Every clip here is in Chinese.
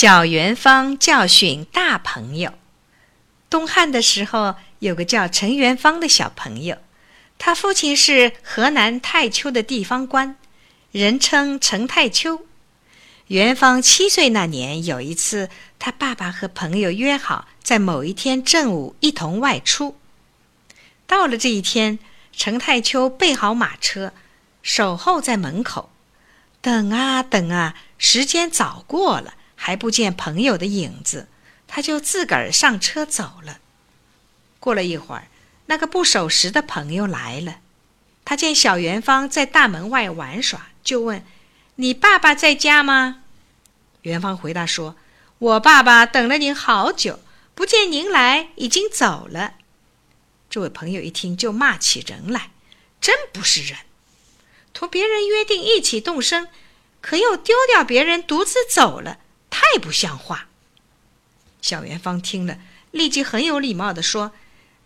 小元芳教训大朋友。东汉的时候，有个叫陈元芳的小朋友，他父亲是河南太丘的地方官，人称陈太丘。元芳七岁那年，有一次，他爸爸和朋友约好在某一天正午一同外出。到了这一天，陈太丘备好马车，守候在门口，等啊等啊，时间早过了。还不见朋友的影子，他就自个儿上车走了。过了一会儿，那个不守时的朋友来了，他见小元芳在大门外玩耍，就问：“你爸爸在家吗？”元芳回答说：“我爸爸等了您好久，不见您来，已经走了。”这位朋友一听就骂起人来：“真不是人，同别人约定一起动身，可又丢掉别人独自走了。”太不像话！小元芳听了，立即很有礼貌地说：“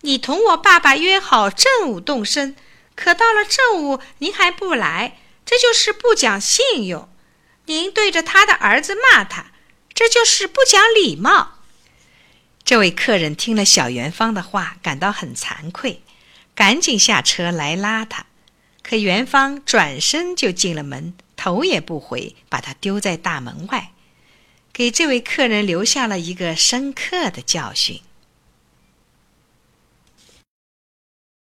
你同我爸爸约好正午动身，可到了正午您还不来，这就是不讲信用。您对着他的儿子骂他，这就是不讲礼貌。”这位客人听了小元芳的话，感到很惭愧，赶紧下车来拉他。可元芳转身就进了门，头也不回，把他丢在大门外。给这位客人留下了一个深刻的教训。